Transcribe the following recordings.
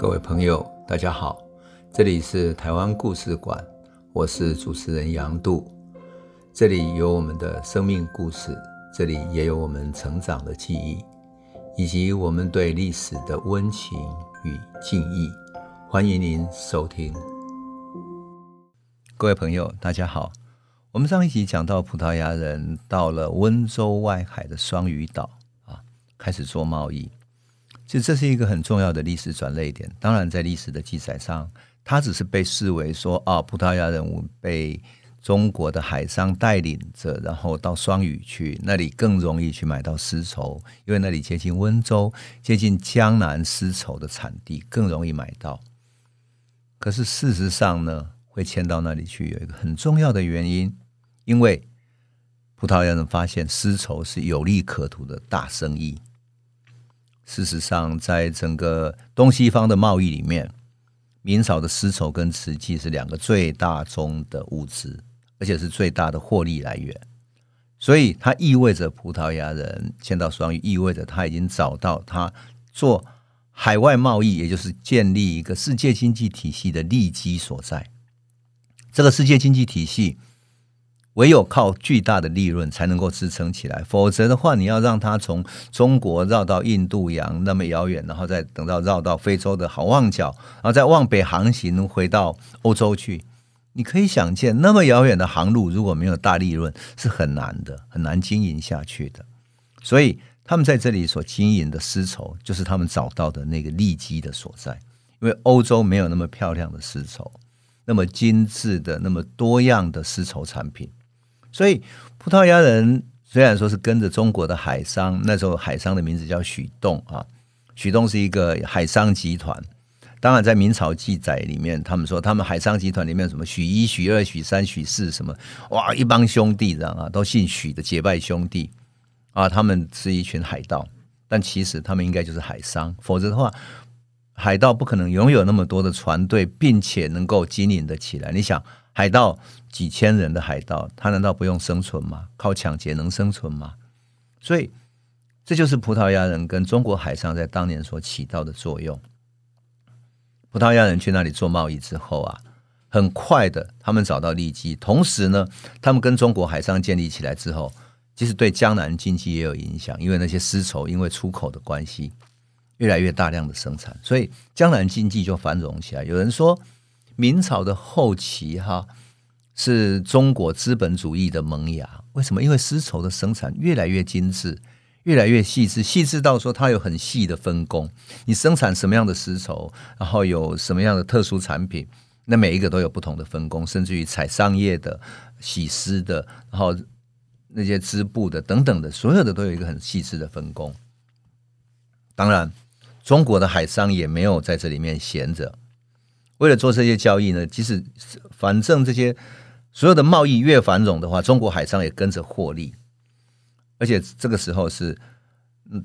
各位朋友，大家好，这里是台湾故事馆，我是主持人杨度，这里有我们的生命故事，这里也有我们成长的记忆，以及我们对历史的温情与敬意。欢迎您收听。各位朋友，大家好，我们上一集讲到葡萄牙人到了温州外海的双鱼岛啊，开始做贸易。其实这是一个很重要的历史转捩点。当然，在历史的记载上，它只是被视为说啊，葡萄牙人物被中国的海商带领着，然后到双屿去，那里更容易去买到丝绸，因为那里接近温州，接近江南丝绸的产地，更容易买到。可是事实上呢，会迁到那里去，有一个很重要的原因，因为葡萄牙人发现丝绸是有利可图的大生意。事实上，在整个东西方的贸易里面，明朝的丝绸跟瓷器是两个最大宗的物资，而且是最大的获利来源。所以，它意味着葡萄牙人迁到双鱼，意味着他已经找到他做海外贸易，也就是建立一个世界经济体系的利基所在。这个世界经济体系。唯有靠巨大的利润才能够支撑起来，否则的话，你要让它从中国绕到印度洋那么遥远，然后再等到绕到非洲的好望角，然后再往北航行回到欧洲去，你可以想见，那么遥远的航路如果没有大利润是很难的，很难经营下去的。所以他们在这里所经营的丝绸，就是他们找到的那个利基的所在，因为欧洲没有那么漂亮的丝绸，那么精致的、那么多样的丝绸产品。所以，葡萄牙人虽然说是跟着中国的海商，那时候海商的名字叫许栋啊，许栋是一个海商集团。当然，在明朝记载里面，他们说他们海商集团里面什么许一、许二、许三、许四什么，哇，一帮兄弟这样啊，都姓许的结拜兄弟啊，他们是一群海盗，但其实他们应该就是海商，否则的话，海盗不可能拥有那么多的船队，并且能够经营得起来。你想。海盗几千人的海盗，他难道不用生存吗？靠抢劫能生存吗？所以，这就是葡萄牙人跟中国海商在当年所起到的作用。葡萄牙人去那里做贸易之后啊，很快的，他们找到利基，同时呢，他们跟中国海商建立起来之后，其实对江南经济也有影响，因为那些丝绸因为出口的关系，越来越大量的生产，所以江南经济就繁荣起来。有人说。明朝的后期，哈，是中国资本主义的萌芽。为什么？因为丝绸的生产越来越精致，越来越细致，细致到说它有很细的分工。你生产什么样的丝绸，然后有什么样的特殊产品，那每一个都有不同的分工，甚至于采桑叶的、洗丝的，然后那些织布的等等的，所有的都有一个很细致的分工。当然，中国的海商也没有在这里面闲着。为了做这些交易呢，其实反正这些所有的贸易越繁荣的话，中国海商也跟着获利。而且这个时候是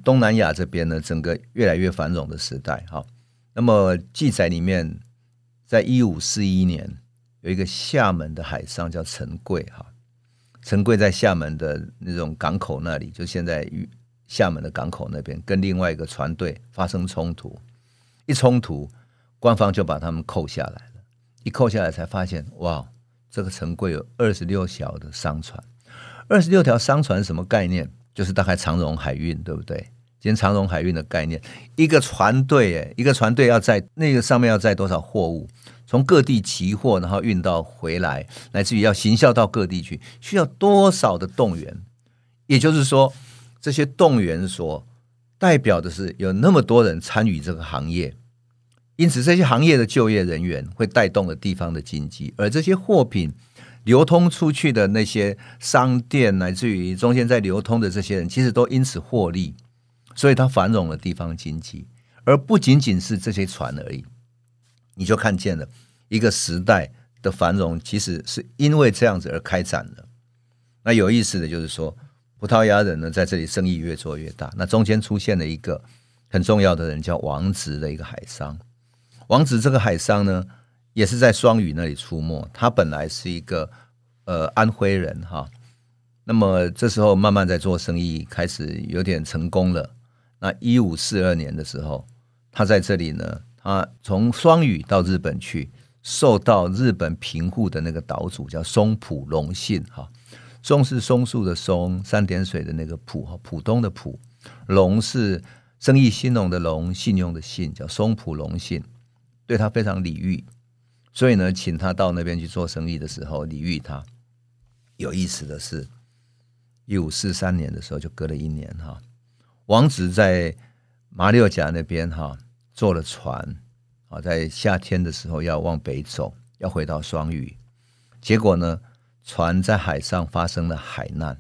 东南亚这边呢，整个越来越繁荣的时代。哈，那么记载里面，在一五四一年，有一个厦门的海商叫陈贵。哈，陈贵在厦门的那种港口那里，就现在厦门的港口那边，跟另外一个船队发生冲突，一冲突。官方就把他们扣下来了，一扣下来才发现，哇，这个陈贵有二十六条的商船，二十六条商船什么概念？就是大概长荣海运，对不对？今天长荣海运的概念，一个船队，哎，一个船队要在那个上面要载多少货物？从各地集货，然后运到回来，乃至于要行销到各地去，需要多少的动员？也就是说，这些动员所代表的是有那么多人参与这个行业。因此，这些行业的就业人员会带动了地方的经济，而这些货品流通出去的那些商店，乃至于中间在流通的这些人，其实都因此获利，所以它繁荣了地方经济，而不仅仅是这些船而已。你就看见了一个时代的繁荣，其实是因为这样子而开展的。那有意思的就是说，葡萄牙人呢在这里生意越做越大，那中间出现了一个很重要的人，叫王直的一个海商。王子这个海商呢，也是在双屿那里出没。他本来是一个呃安徽人哈，那么这时候慢慢在做生意，开始有点成功了。那一五四二年的时候，他在这里呢，他，从双语到日本去，受到日本平户的那个岛主叫松浦隆信哈。松是松树的松，三点水的那个浦哈，浦东的浦。隆是生意兴隆的隆，信用的信，叫松浦隆信，对他非常礼遇，所以呢，请他到那边去做生意的时候礼遇他。有意思的是，一五四三年的时候，就隔了一年哈，王子在马六甲那边哈坐了船啊，在夏天的时候要往北走，要回到双屿，结果呢，船在海上发生了海难。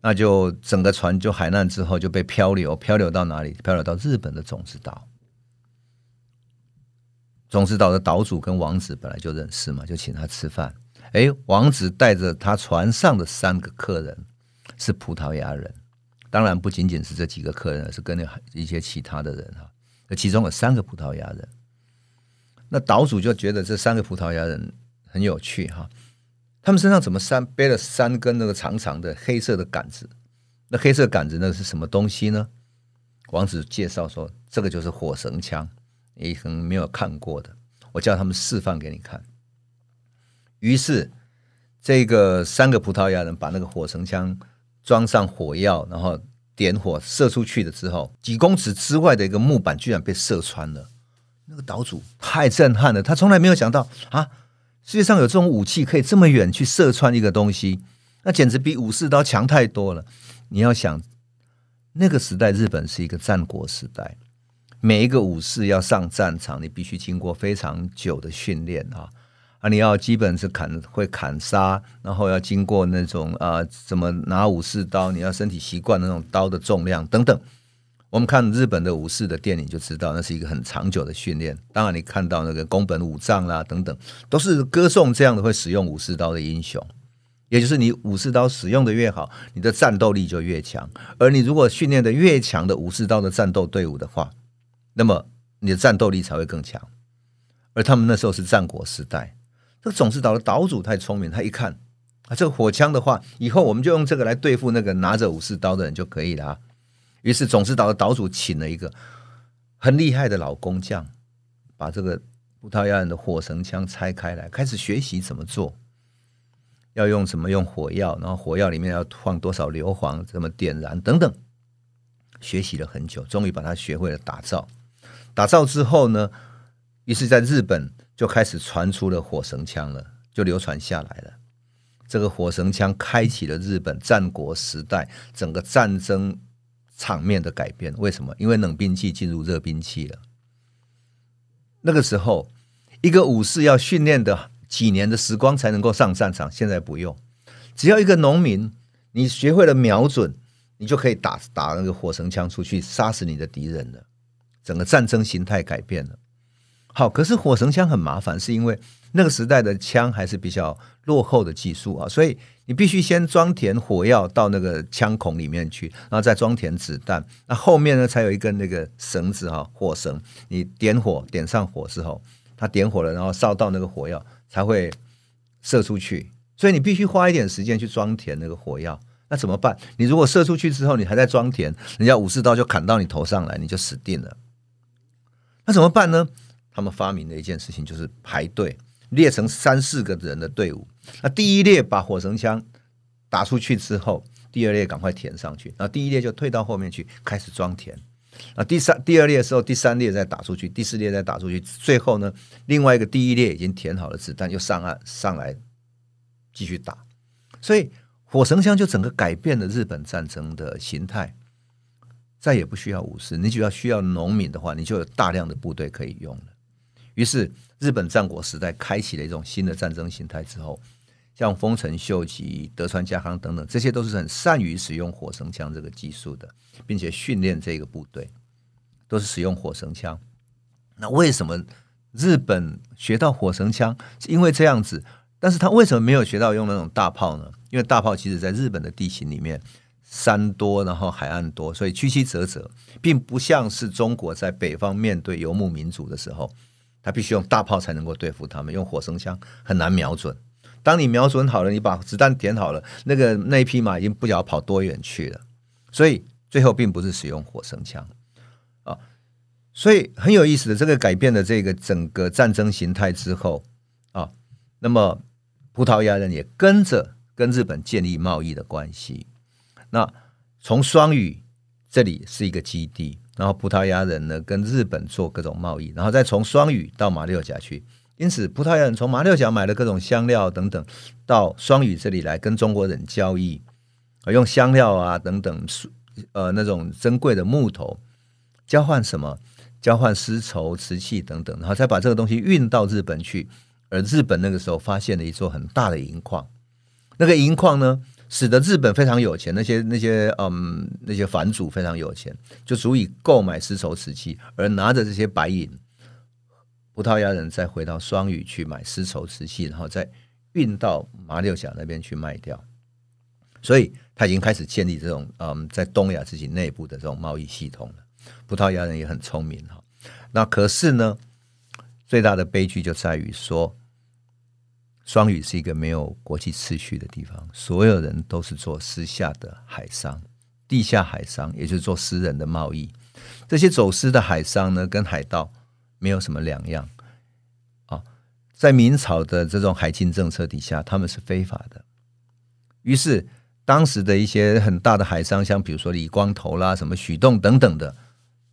那就整个船就海难之后就被漂流，漂流到哪里？漂流到日本的种子岛。种子岛的岛主跟王子本来就认识嘛，就请他吃饭。哎，王子带着他船上的三个客人是葡萄牙人，当然不仅仅是这几个客人，是跟一些其他的人哈。其中有三个葡萄牙人，那岛主就觉得这三个葡萄牙人很有趣哈。他们身上怎么三背了三根那个长长的黑色的杆子？那黑色杆子那个是什么东西呢？王子介绍说，这个就是火绳枪，你可能没有看过的，我叫他们示范给你看。于是，这个三个葡萄牙人把那个火绳枪装上火药，然后点火射出去了之后，几公尺之外的一个木板居然被射穿了。那个岛主太震撼了，他从来没有想到啊。世界上有这种武器可以这么远去射穿一个东西，那简直比武士刀强太多了。你要想，那个时代日本是一个战国时代，每一个武士要上战场，你必须经过非常久的训练啊啊！你要基本是砍会砍杀，然后要经过那种啊怎么拿武士刀，你要身体习惯那种刀的重量等等。我们看日本的武士的电影就知道，那是一个很长久的训练。当然，你看到那个宫本武藏啦等等，都是歌颂这样的会使用武士刀的英雄。也就是你武士刀使用的越好，你的战斗力就越强。而你如果训练的越强的武士刀的战斗队伍的话，那么你的战斗力才会更强。而他们那时候是战国时代，这个种子岛的岛主太聪明，他一看啊，这个火枪的话，以后我们就用这个来对付那个拿着武士刀的人就可以了啊。于是，种子岛的岛主请了一个很厉害的老工匠，把这个葡萄牙人的火绳枪拆开来，开始学习怎么做，要用什么用火药，然后火药里面要放多少硫磺，怎么点燃等等。学习了很久，终于把它学会了打造。打造之后呢，于是在日本就开始传出了火绳枪了，就流传下来了。这个火绳枪开启了日本战国时代整个战争。场面的改变，为什么？因为冷兵器进入热兵器了。那个时候，一个武士要训练的几年的时光才能够上战场，现在不用，只要一个农民，你学会了瞄准，你就可以打打那个火绳枪出去，杀死你的敌人了。整个战争形态改变了。好，可是火绳枪很麻烦，是因为那个时代的枪还是比较落后的技术啊，所以你必须先装填火药到那个枪孔里面去，然后再装填子弹。那后面呢，才有一根那个绳子哈，火绳。你点火，点上火之后，它点火了，然后烧到那个火药才会射出去。所以你必须花一点时间去装填那个火药。那怎么办？你如果射出去之后，你还在装填，人家武士刀就砍到你头上来，你就死定了。那怎么办呢？他们发明的一件事情就是排队，列成三四个人的队伍。那第一列把火绳枪打出去之后，第二列赶快填上去。那第一列就退到后面去开始装填。那第三、第二列的时候，第三列再打出去，第四列再打出去。最后呢，另外一个第一列已经填好了子弹，又上岸上来继续打。所以火绳枪就整个改变了日本战争的形态。再也不需要武士，你只要需要农民的话，你就有大量的部队可以用了。于是，日本战国时代开启了一种新的战争形态之后，像丰臣秀吉、德川家康等等，这些都是很善于使用火绳枪这个技术的，并且训练这个部队都是使用火绳枪。那为什么日本学到火绳枪？是因为这样子，但是他为什么没有学到用那种大炮呢？因为大炮其实在日本的地形里面山多，然后海岸多，所以曲曲折折，并不像是中国在北方面对游牧民族的时候。他必须用大炮才能够对付他们，用火绳枪很难瞄准。当你瞄准好了，你把子弹点好了，那个那匹马已经不晓得跑多远去了。所以最后并不是使用火绳枪啊。所以很有意思的，这个改变了这个整个战争形态之后啊，那么葡萄牙人也跟着跟日本建立贸易的关系。那从双语这里是一个基地，然后葡萄牙人呢跟日本做各种贸易，然后再从双语到马六甲去。因此，葡萄牙人从马六甲买了各种香料等等，到双语这里来跟中国人交易，用香料啊等等，呃，那种珍贵的木头交换什么？交换丝绸、瓷器等等，然后再把这个东西运到日本去。而日本那个时候发现了一座很大的银矿，那个银矿呢，使得日本非常有钱，那些那些嗯那些藩主非常有钱，就足以购买丝绸、瓷器，而拿着这些白银，葡萄牙人再回到双语去买丝绸、瓷器，然后再运到马六甲那边去卖掉。所以他已经开始建立这种嗯在东亚自己内部的这种贸易系统了。葡萄牙人也很聪明哈，那可是呢，最大的悲剧就在于说，双语是一个没有国际秩序的地方，所有人都是做私下的海商、地下海商，也就是做私人的贸易。这些走私的海商呢，跟海盗没有什么两样啊。在明朝的这种海禁政策底下，他们是非法的。于是，当时的一些很大的海商，像比如说李光头啦、什么许栋等等的。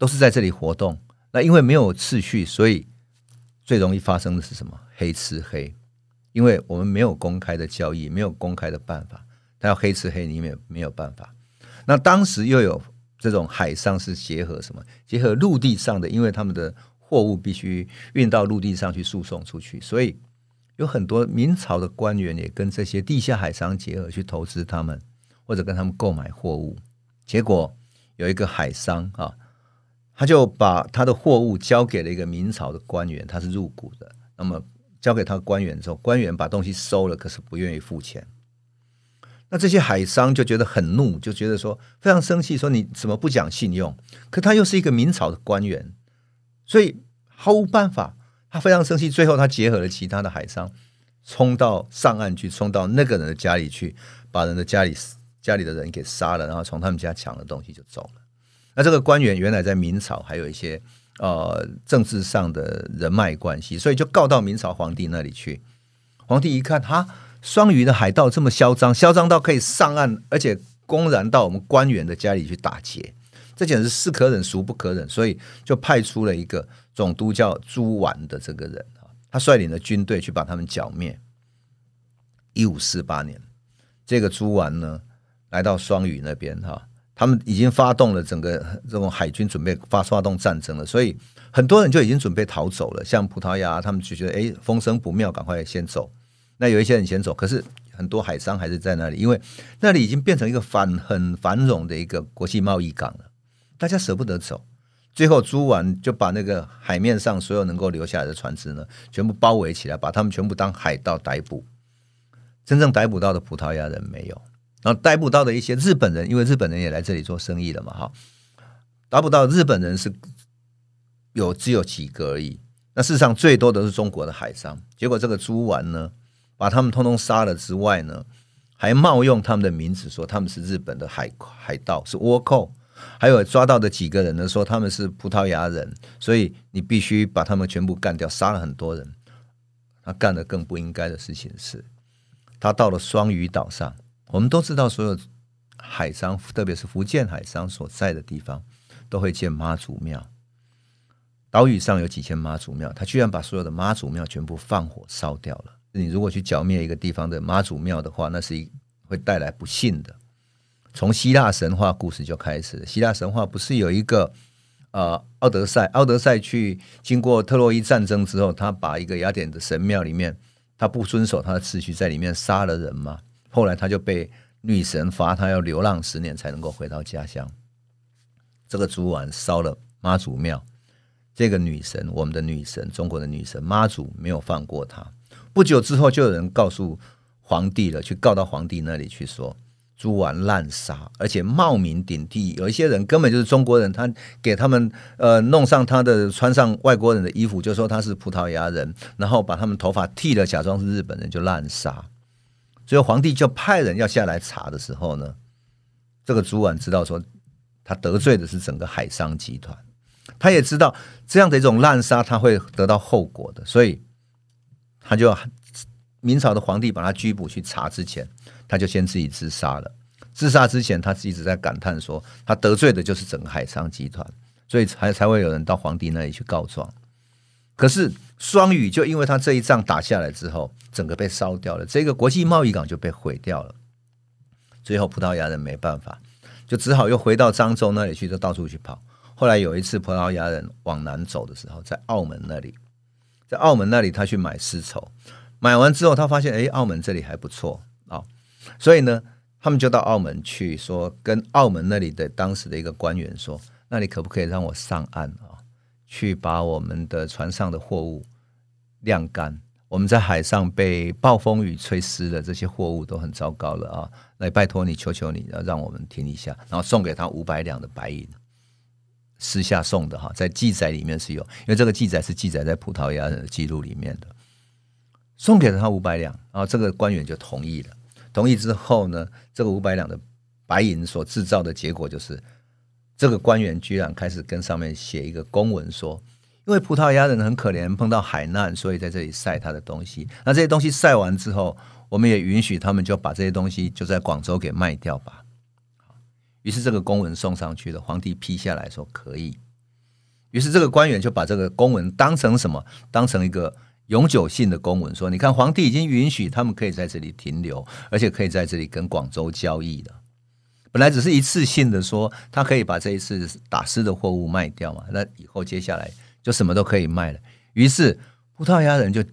都是在这里活动，那因为没有秩序，所以最容易发生的是什么？黑吃黑，因为我们没有公开的交易，没有公开的办法，他要黑吃黑，你也没有办法。那当时又有这种海上是结合什么？结合陆地上的，因为他们的货物必须运到陆地上去输送出去，所以有很多明朝的官员也跟这些地下海商结合去投资他们，或者跟他们购买货物。结果有一个海商啊。他就把他的货物交给了一个明朝的官员，他是入股的。那么交给他官员之后，官员把东西收了，可是不愿意付钱。那这些海商就觉得很怒，就觉得说非常生气，说你怎么不讲信用？可他又是一个明朝的官员，所以毫无办法。他非常生气，最后他结合了其他的海商，冲到上岸去，冲到那个人的家里去，把人的家里家里的人给杀了，然后从他们家抢了东西就走了。那这个官员原来在明朝还有一些呃政治上的人脉关系，所以就告到明朝皇帝那里去。皇帝一看，哈，双鱼的海盗这么嚣张，嚣张到可以上岸，而且公然到我们官员的家里去打劫，这简直是可忍孰不可忍，所以就派出了一个总督叫朱纨的这个人，他率领了军队去把他们剿灭。一五四八年，这个朱纨呢来到双语那边哈。他们已经发动了整个这种海军，准备发发动战争了，所以很多人就已经准备逃走了。像葡萄牙，他们就觉得哎，风声不妙，赶快先走。那有一些人先走，可是很多海商还是在那里，因为那里已经变成一个繁很繁荣的一个国际贸易港了，大家舍不得走。最后，朱纨就把那个海面上所有能够留下来的船只呢，全部包围起来，把他们全部当海盗逮捕。真正逮捕到的葡萄牙人没有。然后逮捕到的一些日本人，因为日本人也来这里做生意了嘛，哈，逮捕到日本人是有只有几个而已。那事实上最多的是中国的海商。结果这个朱丸呢，把他们通通杀了之外呢，还冒用他们的名字说他们是日本的海海盗，是倭寇。还有抓到的几个人呢，说他们是葡萄牙人，所以你必须把他们全部干掉，杀了很多人。他干的更不应该的事情是，他到了双鱼岛上。我们都知道，所有海商，特别是福建海商所在的地方，都会建妈祖庙。岛屿上有几千妈祖庙，他居然把所有的妈祖庙全部放火烧掉了。你如果去剿灭一个地方的妈祖庙的话，那是一会带来不幸的。从希腊神话故事就开始。希腊神话不是有一个呃奥德赛？奥德赛去经过特洛伊战争之后，他把一个雅典的神庙里面，他不遵守他的秩序，在里面杀了人吗？后来他就被女神罚，他要流浪十年才能够回到家乡。这个朱纨烧了妈祖庙，这个女神，我们的女神，中国的女神妈祖没有放过他。不久之后，就有人告诉皇帝了，去告到皇帝那里去说朱纨滥杀，而且冒名顶替。有一些人根本就是中国人，他给他们呃弄上他的穿上外国人的衣服，就说他是葡萄牙人，然后把他们头发剃了，假装是日本人，就滥杀。所以皇帝就派人要下来查的时候呢，这个朱纨知道说他得罪的是整个海商集团，他也知道这样的一种滥杀他会得到后果的，所以他就明朝的皇帝把他拘捕去查之前，他就先自己自杀了。自杀之前，他一直在感叹说，他得罪的就是整个海商集团，所以才才会有人到皇帝那里去告状。可是双语就因为他这一仗打下来之后，整个被烧掉了，这个国际贸易港就被毁掉了。最后葡萄牙人没办法，就只好又回到漳州那里去，就到处去跑。后来有一次葡萄牙人往南走的时候，在澳门那里，在澳门那里他去买丝绸，买完之后他发现，哎，澳门这里还不错啊，所以呢。他们就到澳门去，说跟澳门那里的当时的一个官员说：“那你可不可以让我上岸啊？去把我们的船上的货物晾干。我们在海上被暴风雨吹湿了，这些货物都很糟糕了啊！来，拜托你，求求你，让我们停一下，然后送给他五百两的白银，私下送的哈，在记载里面是有，因为这个记载是记载在葡萄牙的记录里面的，送给了他五百两，然后这个官员就同意了。”同意之后呢，这个五百两的白银所制造的结果就是，这个官员居然开始跟上面写一个公文说，因为葡萄牙人很可怜，碰到海难，所以在这里晒他的东西。那这些东西晒完之后，我们也允许他们就把这些东西就在广州给卖掉吧。于是这个公文送上去了，皇帝批下来说可以。于是这个官员就把这个公文当成什么？当成一个。永久性的公文说：“你看，皇帝已经允许他们可以在这里停留，而且可以在这里跟广州交易的。本来只是一次性的说，他可以把这一次打湿的货物卖掉嘛，那以后接下来就什么都可以卖了。于是葡萄牙人就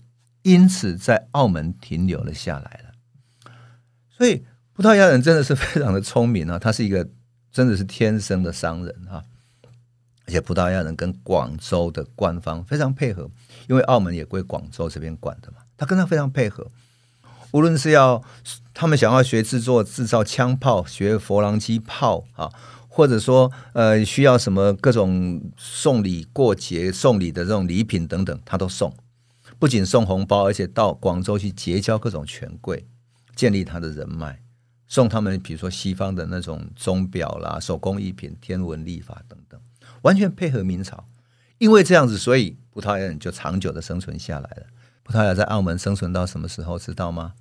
因此在澳门停留了下来了。所以葡萄牙人真的是非常的聪明啊，他是一个真的是天生的商人啊。”而且葡萄牙人跟广州的官方非常配合，因为澳门也归广州这边管的嘛，他跟他非常配合。无论是要他们想要学制作、制造枪炮、学佛朗机炮啊，或者说呃需要什么各种送礼过节送礼的这种礼品等等，他都送。不仅送红包，而且到广州去结交各种权贵，建立他的人脉，送他们比如说西方的那种钟表啦、手工艺品、天文历法等等。完全配合明朝，因为这样子，所以葡萄牙人就长久的生存下来了。葡萄牙在澳门生存到什么时候，知道吗？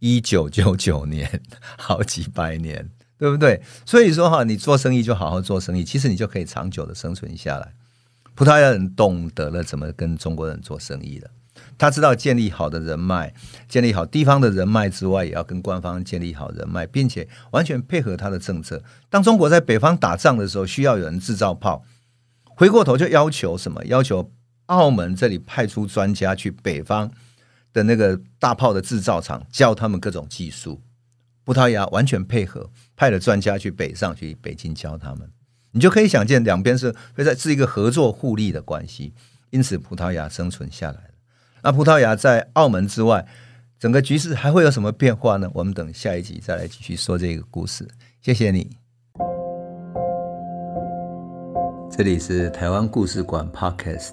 一九九九年，好几百年，对不对？所以说哈，你做生意就好好做生意，其实你就可以长久的生存下来。葡萄牙人懂得了怎么跟中国人做生意了。他知道建立好的人脉，建立好地方的人脉之外，也要跟官方建立好人脉，并且完全配合他的政策。当中国在北方打仗的时候，需要有人制造炮，回过头就要求什么？要求澳门这里派出专家去北方的那个大炮的制造厂教他们各种技术。葡萄牙完全配合，派了专家去北上去北京教他们。你就可以想见，两边是会在是一个合作互利的关系，因此葡萄牙生存下来。那葡萄牙在澳门之外，整个局势还会有什么变化呢？我们等下一集再来继续说这个故事。谢谢你。这里是台湾故事馆 Podcast，